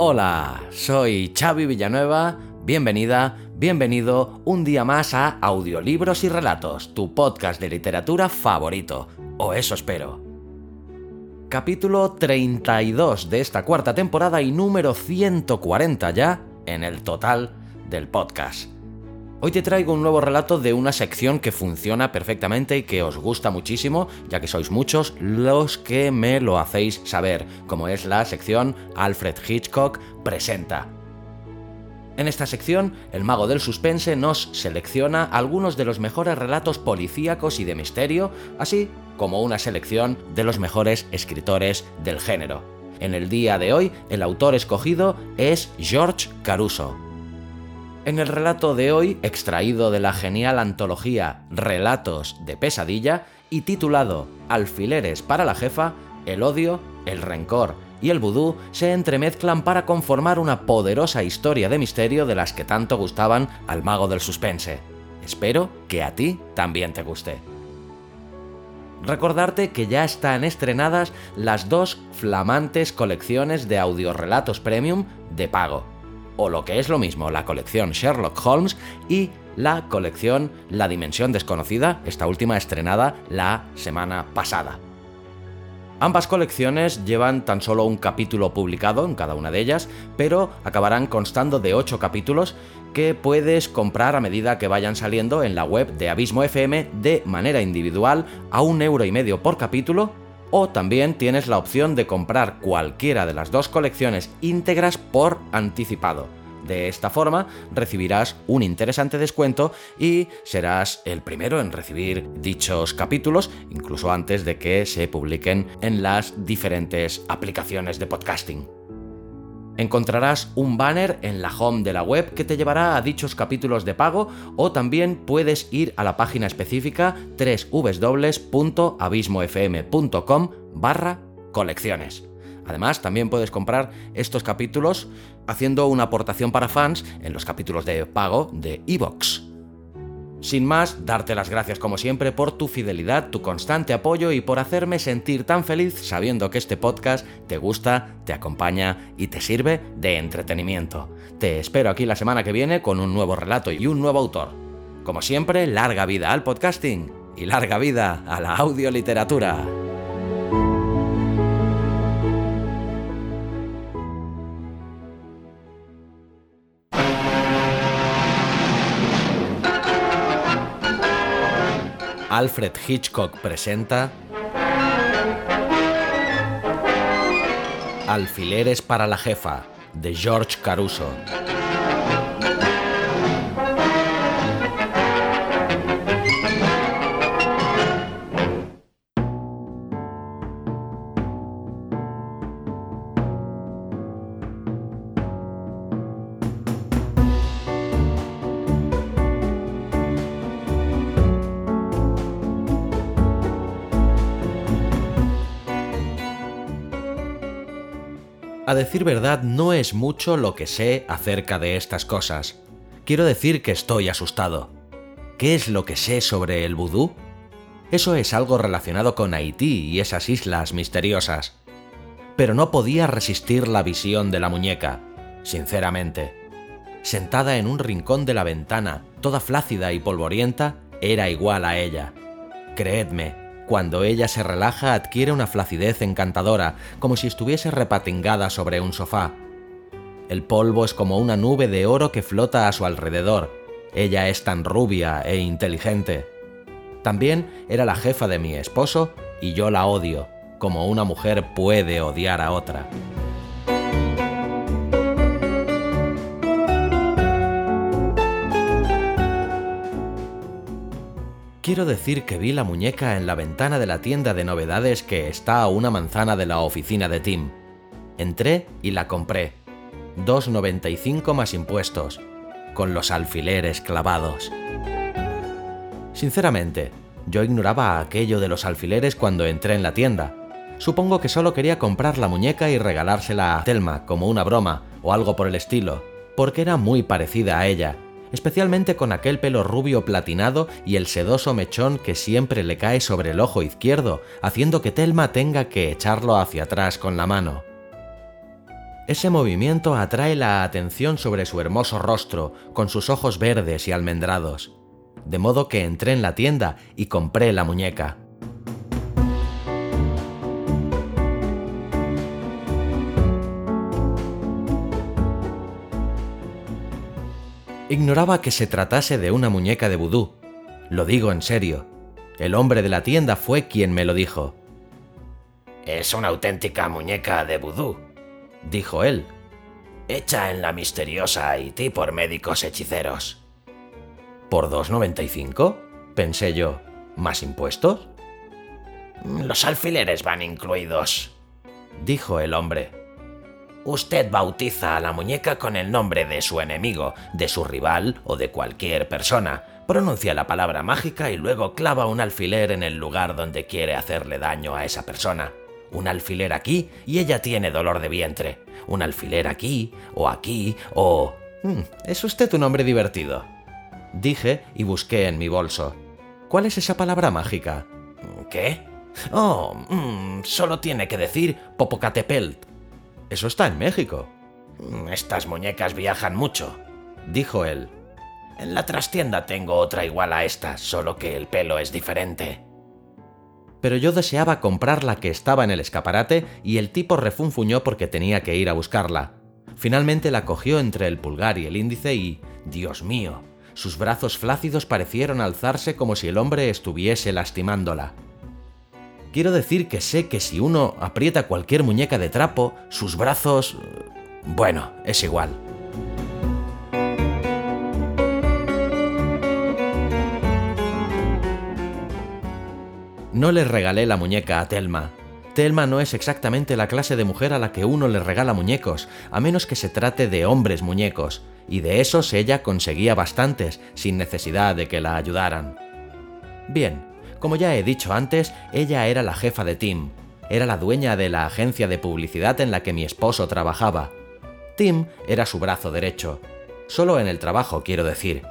Hola, soy Xavi Villanueva, bienvenida, bienvenido un día más a Audiolibros y Relatos, tu podcast de literatura favorito, o eso espero. Capítulo 32 de esta cuarta temporada y número 140 ya en el total del podcast. Hoy te traigo un nuevo relato de una sección que funciona perfectamente y que os gusta muchísimo, ya que sois muchos los que me lo hacéis saber, como es la sección Alfred Hitchcock presenta. En esta sección, el mago del suspense nos selecciona algunos de los mejores relatos policíacos y de misterio, así como una selección de los mejores escritores del género. En el día de hoy, el autor escogido es George Caruso. En el relato de hoy, extraído de la genial antología Relatos de Pesadilla y titulado Alfileres para la jefa, el odio, el rencor y el vudú se entremezclan para conformar una poderosa historia de misterio de las que tanto gustaban al mago del suspense. Espero que a ti también te guste. Recordarte que ya están estrenadas las dos flamantes colecciones de audiorelatos premium de pago o lo que es lo mismo, la colección Sherlock Holmes y la colección La Dimensión Desconocida, esta última estrenada la semana pasada. Ambas colecciones llevan tan solo un capítulo publicado en cada una de ellas, pero acabarán constando de 8 capítulos que puedes comprar a medida que vayan saliendo en la web de Abismo FM de manera individual a un euro y medio por capítulo o también tienes la opción de comprar cualquiera de las dos colecciones íntegras por anticipado. De esta forma recibirás un interesante descuento y serás el primero en recibir dichos capítulos, incluso antes de que se publiquen en las diferentes aplicaciones de podcasting. Encontrarás un banner en la home de la web que te llevará a dichos capítulos de pago o también puedes ir a la página específica www.abismofm.com barra colecciones. Además, también puedes comprar estos capítulos haciendo una aportación para fans en los capítulos de pago de Evox. Sin más, darte las gracias como siempre por tu fidelidad, tu constante apoyo y por hacerme sentir tan feliz sabiendo que este podcast te gusta, te acompaña y te sirve de entretenimiento. Te espero aquí la semana que viene con un nuevo relato y un nuevo autor. Como siempre, larga vida al podcasting y larga vida a la audioliteratura. Alfred Hitchcock presenta Alfileres para la jefa, de George Caruso. A decir verdad, no es mucho lo que sé acerca de estas cosas. Quiero decir que estoy asustado. ¿Qué es lo que sé sobre el vudú? Eso es algo relacionado con Haití y esas islas misteriosas. Pero no podía resistir la visión de la muñeca, sinceramente. Sentada en un rincón de la ventana, toda flácida y polvorienta, era igual a ella. Creedme, cuando ella se relaja adquiere una flacidez encantadora, como si estuviese repatingada sobre un sofá. El polvo es como una nube de oro que flota a su alrededor. Ella es tan rubia e inteligente. También era la jefa de mi esposo y yo la odio, como una mujer puede odiar a otra. Quiero decir que vi la muñeca en la ventana de la tienda de novedades que está a una manzana de la oficina de Tim. Entré y la compré. 2,95 más impuestos, con los alfileres clavados. Sinceramente, yo ignoraba aquello de los alfileres cuando entré en la tienda. Supongo que solo quería comprar la muñeca y regalársela a Thelma como una broma o algo por el estilo, porque era muy parecida a ella, especialmente con aquel pelo rubio platinado y el sedoso mechón que siempre le cae sobre el ojo izquierdo, haciendo que Thelma tenga que echarlo hacia atrás con la mano. Ese movimiento atrae la atención sobre su hermoso rostro, con sus ojos verdes y almendrados. De modo que entré en la tienda y compré la muñeca. Ignoraba que se tratase de una muñeca de vudú. Lo digo en serio. El hombre de la tienda fue quien me lo dijo. Es una auténtica muñeca de vudú, dijo él, hecha en la misteriosa Haití por médicos hechiceros. ¿Por 2,95? Pensé yo. ¿Más impuestos? Los alfileres van incluidos, dijo el hombre. Usted bautiza a la muñeca con el nombre de su enemigo, de su rival o de cualquier persona. Pronuncia la palabra mágica y luego clava un alfiler en el lugar donde quiere hacerle daño a esa persona. Un alfiler aquí y ella tiene dolor de vientre. Un alfiler aquí o aquí o... Hmm, es usted un hombre divertido. Dije y busqué en mi bolso. ¿Cuál es esa palabra mágica? ¿Qué? Oh, mm, solo tiene que decir Popocatepelt. Eso está en México. Estas muñecas viajan mucho, dijo él. En la trastienda tengo otra igual a esta, solo que el pelo es diferente. Pero yo deseaba comprar la que estaba en el escaparate y el tipo refunfuñó porque tenía que ir a buscarla. Finalmente la cogió entre el pulgar y el índice y, Dios mío, sus brazos flácidos parecieron alzarse como si el hombre estuviese lastimándola. Quiero decir que sé que si uno aprieta cualquier muñeca de trapo, sus brazos... Bueno, es igual. No le regalé la muñeca a Telma. Telma no es exactamente la clase de mujer a la que uno le regala muñecos, a menos que se trate de hombres muñecos, y de esos ella conseguía bastantes, sin necesidad de que la ayudaran. Bien, como ya he dicho antes, ella era la jefa de Tim. Era la dueña de la agencia de publicidad en la que mi esposo trabajaba. Tim era su brazo derecho. Solo en el trabajo, quiero decir.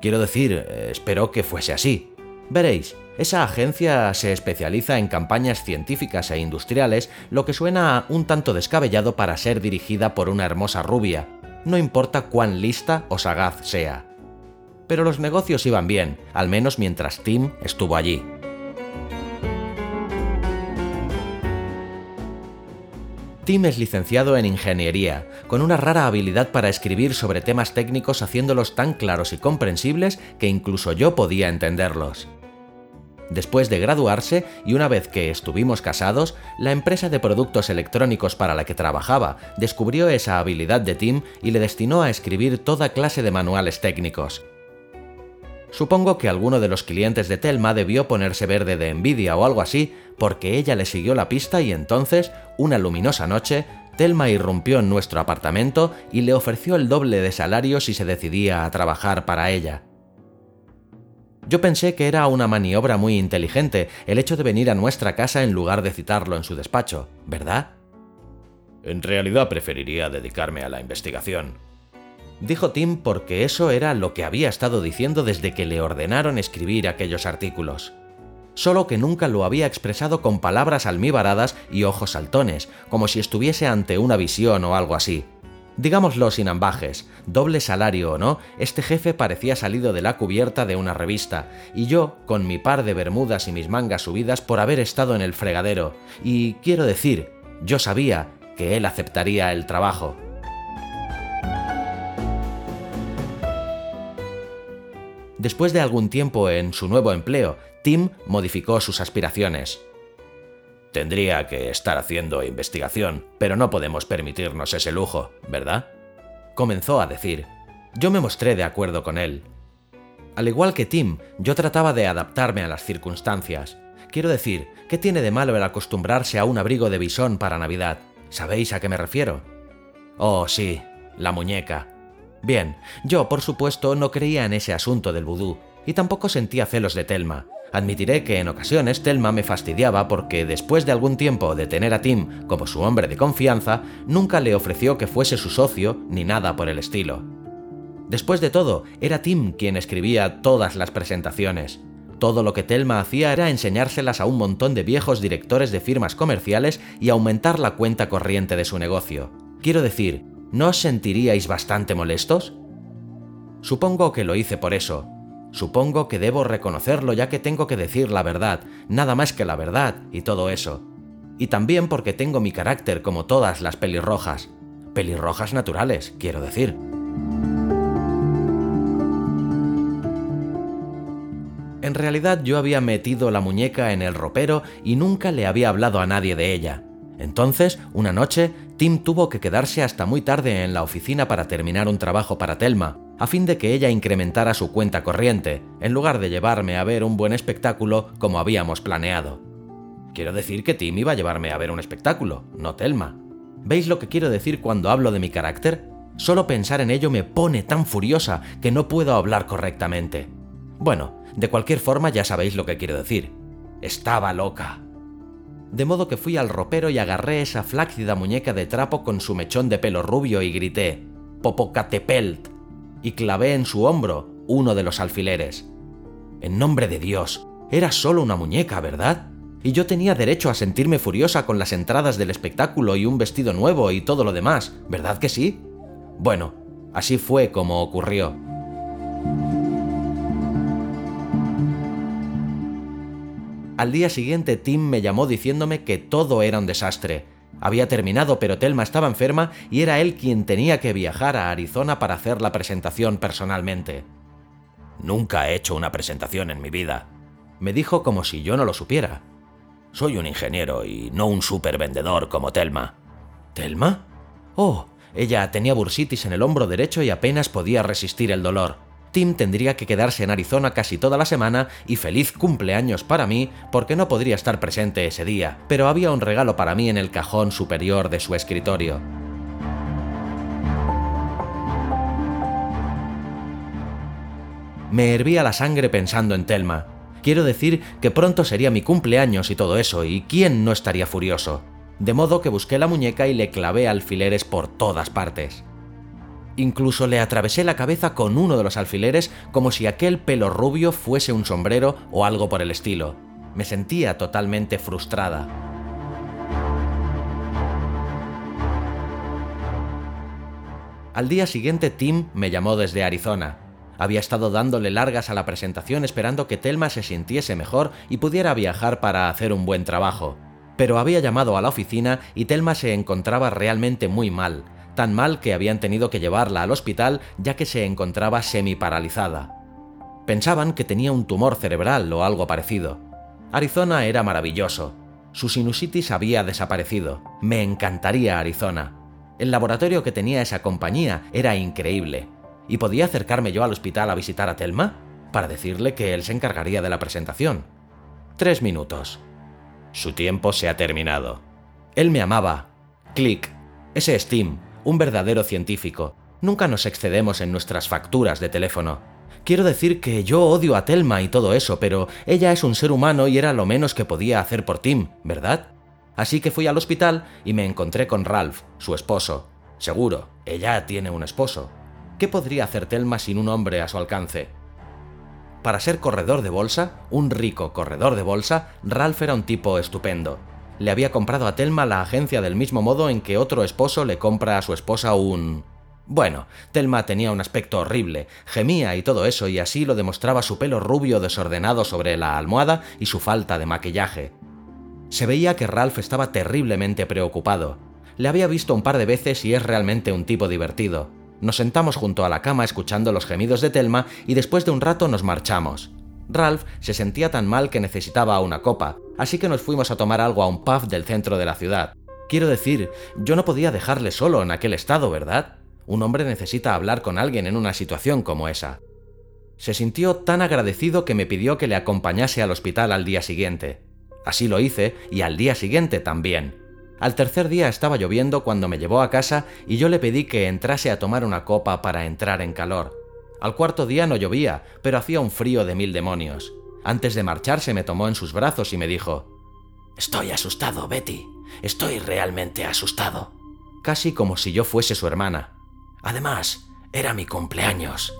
Quiero decir, eh, espero que fuese así. Veréis, esa agencia se especializa en campañas científicas e industriales, lo que suena un tanto descabellado para ser dirigida por una hermosa rubia, no importa cuán lista o sagaz sea pero los negocios iban bien, al menos mientras Tim estuvo allí. Tim es licenciado en ingeniería, con una rara habilidad para escribir sobre temas técnicos haciéndolos tan claros y comprensibles que incluso yo podía entenderlos. Después de graduarse y una vez que estuvimos casados, la empresa de productos electrónicos para la que trabajaba descubrió esa habilidad de Tim y le destinó a escribir toda clase de manuales técnicos, Supongo que alguno de los clientes de Telma debió ponerse verde de envidia o algo así, porque ella le siguió la pista y entonces, una luminosa noche, Telma irrumpió en nuestro apartamento y le ofreció el doble de salario si se decidía a trabajar para ella. Yo pensé que era una maniobra muy inteligente el hecho de venir a nuestra casa en lugar de citarlo en su despacho, ¿verdad? En realidad preferiría dedicarme a la investigación, dijo Tim porque eso era lo que había estado diciendo desde que le ordenaron escribir aquellos artículos. Solo que nunca lo había expresado con palabras almibaradas y ojos saltones, como si estuviese ante una visión o algo así. Digámoslo sin ambajes, doble salario o no, este jefe parecía salido de la cubierta de una revista, y yo, con mi par de bermudas y mis mangas subidas por haber estado en el fregadero, y quiero decir, yo sabía que él aceptaría el trabajo. Después de algún tiempo en su nuevo empleo, Tim modificó sus aspiraciones. Tendría que estar haciendo investigación, pero no podemos permitirnos ese lujo, ¿verdad? Comenzó a decir. Yo me mostré de acuerdo con él. Al igual que Tim, yo trataba de adaptarme a las circunstancias. Quiero decir, ¿qué tiene de malo el acostumbrarse a un abrigo de bisón para Navidad? ¿Sabéis a qué me refiero? Oh, sí, la muñeca. Bien, yo por supuesto no creía en ese asunto del vudú, y tampoco sentía celos de Telma. Admitiré que en ocasiones Telma me fastidiaba porque después de algún tiempo de tener a Tim como su hombre de confianza, nunca le ofreció que fuese su socio ni nada por el estilo. Después de todo, era Tim quien escribía todas las presentaciones. Todo lo que Telma hacía era enseñárselas a un montón de viejos directores de firmas comerciales y aumentar la cuenta corriente de su negocio. Quiero decir, ¿no os sentiríais bastante molestos? Supongo que lo hice por eso, Supongo que debo reconocerlo ya que tengo que decir la verdad, nada más que la verdad y todo eso. Y también porque tengo mi carácter como todas las pelirrojas. Pelirrojas naturales, quiero decir. En realidad yo había metido la muñeca en el ropero y nunca le había hablado a nadie de ella. Entonces, una noche, Tim tuvo que quedarse hasta muy tarde en la oficina para terminar un trabajo para Telma, a fin de que ella incrementara su cuenta corriente, en lugar de llevarme a ver un buen espectáculo como habíamos planeado. Quiero decir que Tim iba a llevarme a ver un espectáculo, no Telma. ¿Veis lo que quiero decir cuando hablo de mi carácter? Solo pensar en ello me pone tan furiosa que no puedo hablar correctamente. Bueno, de cualquier forma ya sabéis lo que quiero decir. Estaba loca. De modo que fui al ropero y agarré esa flácida muñeca de trapo con su mechón de pelo rubio y grité, Popocatepelt, y clavé en su hombro uno de los alfileres. En nombre de Dios, era solo una muñeca, ¿verdad? Y yo tenía derecho a sentirme furiosa con las entradas del espectáculo y un vestido nuevo y todo lo demás, ¿verdad que sí? Bueno, así fue como ocurrió. Al día siguiente Tim me llamó diciéndome que todo era un desastre, había terminado, pero Telma estaba enferma y era él quien tenía que viajar a Arizona para hacer la presentación personalmente. Nunca he hecho una presentación en mi vida, me dijo como si yo no lo supiera. Soy un ingeniero y no un supervendedor como Telma. ¿Telma? Oh, ella tenía bursitis en el hombro derecho y apenas podía resistir el dolor. Tim tendría que quedarse en Arizona casi toda la semana y feliz cumpleaños para mí porque no podría estar presente ese día, pero había un regalo para mí en el cajón superior de su escritorio. Me hervía la sangre pensando en Telma. Quiero decir que pronto sería mi cumpleaños y todo eso, y ¿quién no estaría furioso? De modo que busqué la muñeca y le clavé alfileres por todas partes. Incluso le atravesé la cabeza con uno de los alfileres como si aquel pelo rubio fuese un sombrero o algo por el estilo. Me sentía totalmente frustrada. Al día siguiente Tim me llamó desde Arizona. Había estado dándole largas a la presentación esperando que Telma se sintiese mejor y pudiera viajar para hacer un buen trabajo. Pero había llamado a la oficina y Telma se encontraba realmente muy mal, tan mal que habían tenido que llevarla al hospital ya que se encontraba semi-paralizada. Pensaban que tenía un tumor cerebral o algo parecido. Arizona era maravilloso. Su sinusitis había desaparecido. Me encantaría Arizona. El laboratorio que tenía esa compañía era increíble. ¿Y podía acercarme yo al hospital a visitar a Telma? Para decirle que él se encargaría de la presentación. Tres minutos. Su tiempo se ha terminado. Él me amaba. Click. Ese es Tim, un verdadero científico. Nunca nos excedemos en nuestras facturas de teléfono. Quiero decir que yo odio a Telma y todo eso, pero ella es un ser humano y era lo menos que podía hacer por Tim, ¿verdad? Así que fui al hospital y me encontré con Ralph, su esposo. Seguro, ella tiene un esposo. ¿Qué podría hacer Telma sin un hombre a su alcance? Para ser corredor de bolsa, un rico corredor de bolsa, Ralph era un tipo estupendo le había comprado a Telma la agencia del mismo modo en que otro esposo le compra a su esposa un... Bueno, Telma tenía un aspecto horrible, gemía y todo eso, y así lo demostraba su pelo rubio desordenado sobre la almohada y su falta de maquillaje. Se veía que Ralph estaba terriblemente preocupado. Le había visto un par de veces y es realmente un tipo divertido. Nos sentamos junto a la cama escuchando los gemidos de Telma y después de un rato nos marchamos. Ralph se sentía tan mal que necesitaba una copa, así que nos fuimos a tomar algo a un pub del centro de la ciudad. Quiero decir, yo no podía dejarle solo en aquel estado, ¿verdad? Un hombre necesita hablar con alguien en una situación como esa. Se sintió tan agradecido que me pidió que le acompañase al hospital al día siguiente. Así lo hice y al día siguiente también. Al tercer día estaba lloviendo cuando me llevó a casa y yo le pedí que entrase a tomar una copa para entrar en calor. Al cuarto día no llovía, pero hacía un frío de mil demonios. Antes de marcharse me tomó en sus brazos y me dijo, Estoy asustado, Betty. Estoy realmente asustado. Casi como si yo fuese su hermana. Además, era mi cumpleaños.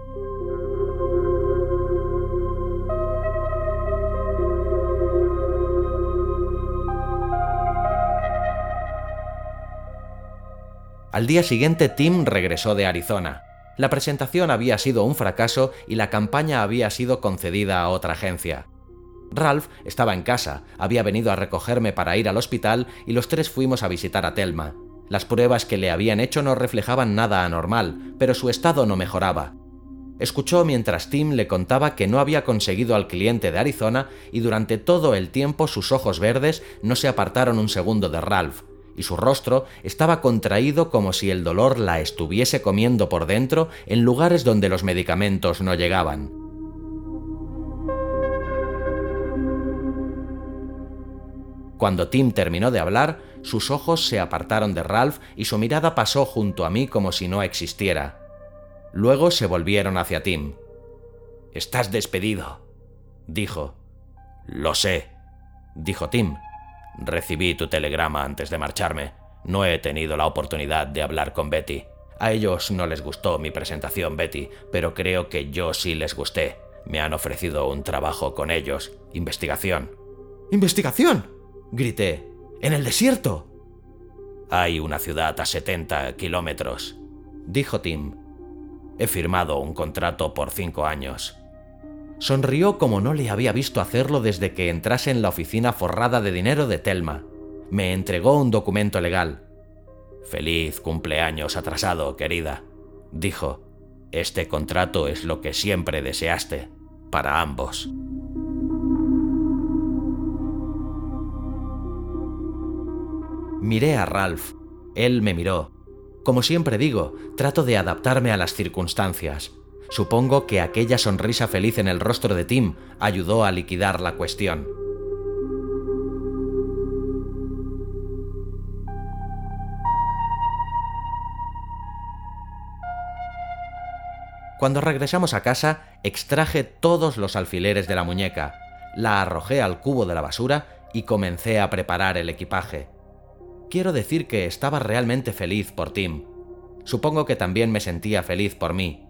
Al día siguiente Tim regresó de Arizona. La presentación había sido un fracaso y la campaña había sido concedida a otra agencia. Ralph estaba en casa, había venido a recogerme para ir al hospital y los tres fuimos a visitar a Telma. Las pruebas que le habían hecho no reflejaban nada anormal, pero su estado no mejoraba. Escuchó mientras Tim le contaba que no había conseguido al cliente de Arizona y durante todo el tiempo sus ojos verdes no se apartaron un segundo de Ralph, y su rostro estaba contraído como si el dolor la estuviese comiendo por dentro en lugares donde los medicamentos no llegaban. Cuando Tim terminó de hablar, sus ojos se apartaron de Ralph y su mirada pasó junto a mí como si no existiera. Luego se volvieron hacia Tim. Estás despedido, dijo. Lo sé, dijo Tim. Recibí tu telegrama antes de marcharme. No he tenido la oportunidad de hablar con Betty. A ellos no les gustó mi presentación, Betty, pero creo que yo sí les gusté. Me han ofrecido un trabajo con ellos. Investigación. ¿Investigación? grité. ¿En el desierto? Hay una ciudad a 70 kilómetros, dijo Tim. He firmado un contrato por cinco años. Sonrió como no le había visto hacerlo desde que entrase en la oficina forrada de dinero de Telma. Me entregó un documento legal. Feliz cumpleaños atrasado, querida, dijo. Este contrato es lo que siempre deseaste, para ambos. Miré a Ralph. Él me miró. Como siempre digo, trato de adaptarme a las circunstancias. Supongo que aquella sonrisa feliz en el rostro de Tim ayudó a liquidar la cuestión. Cuando regresamos a casa, extraje todos los alfileres de la muñeca, la arrojé al cubo de la basura y comencé a preparar el equipaje. Quiero decir que estaba realmente feliz por Tim. Supongo que también me sentía feliz por mí.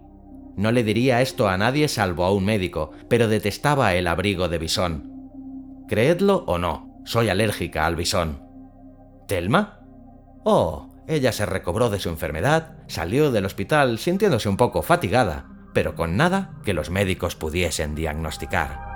No le diría esto a nadie salvo a un médico, pero detestaba el abrigo de bisón. Creedlo o no, soy alérgica al bisón. ¿Telma? Oh, ella se recobró de su enfermedad, salió del hospital sintiéndose un poco fatigada, pero con nada que los médicos pudiesen diagnosticar.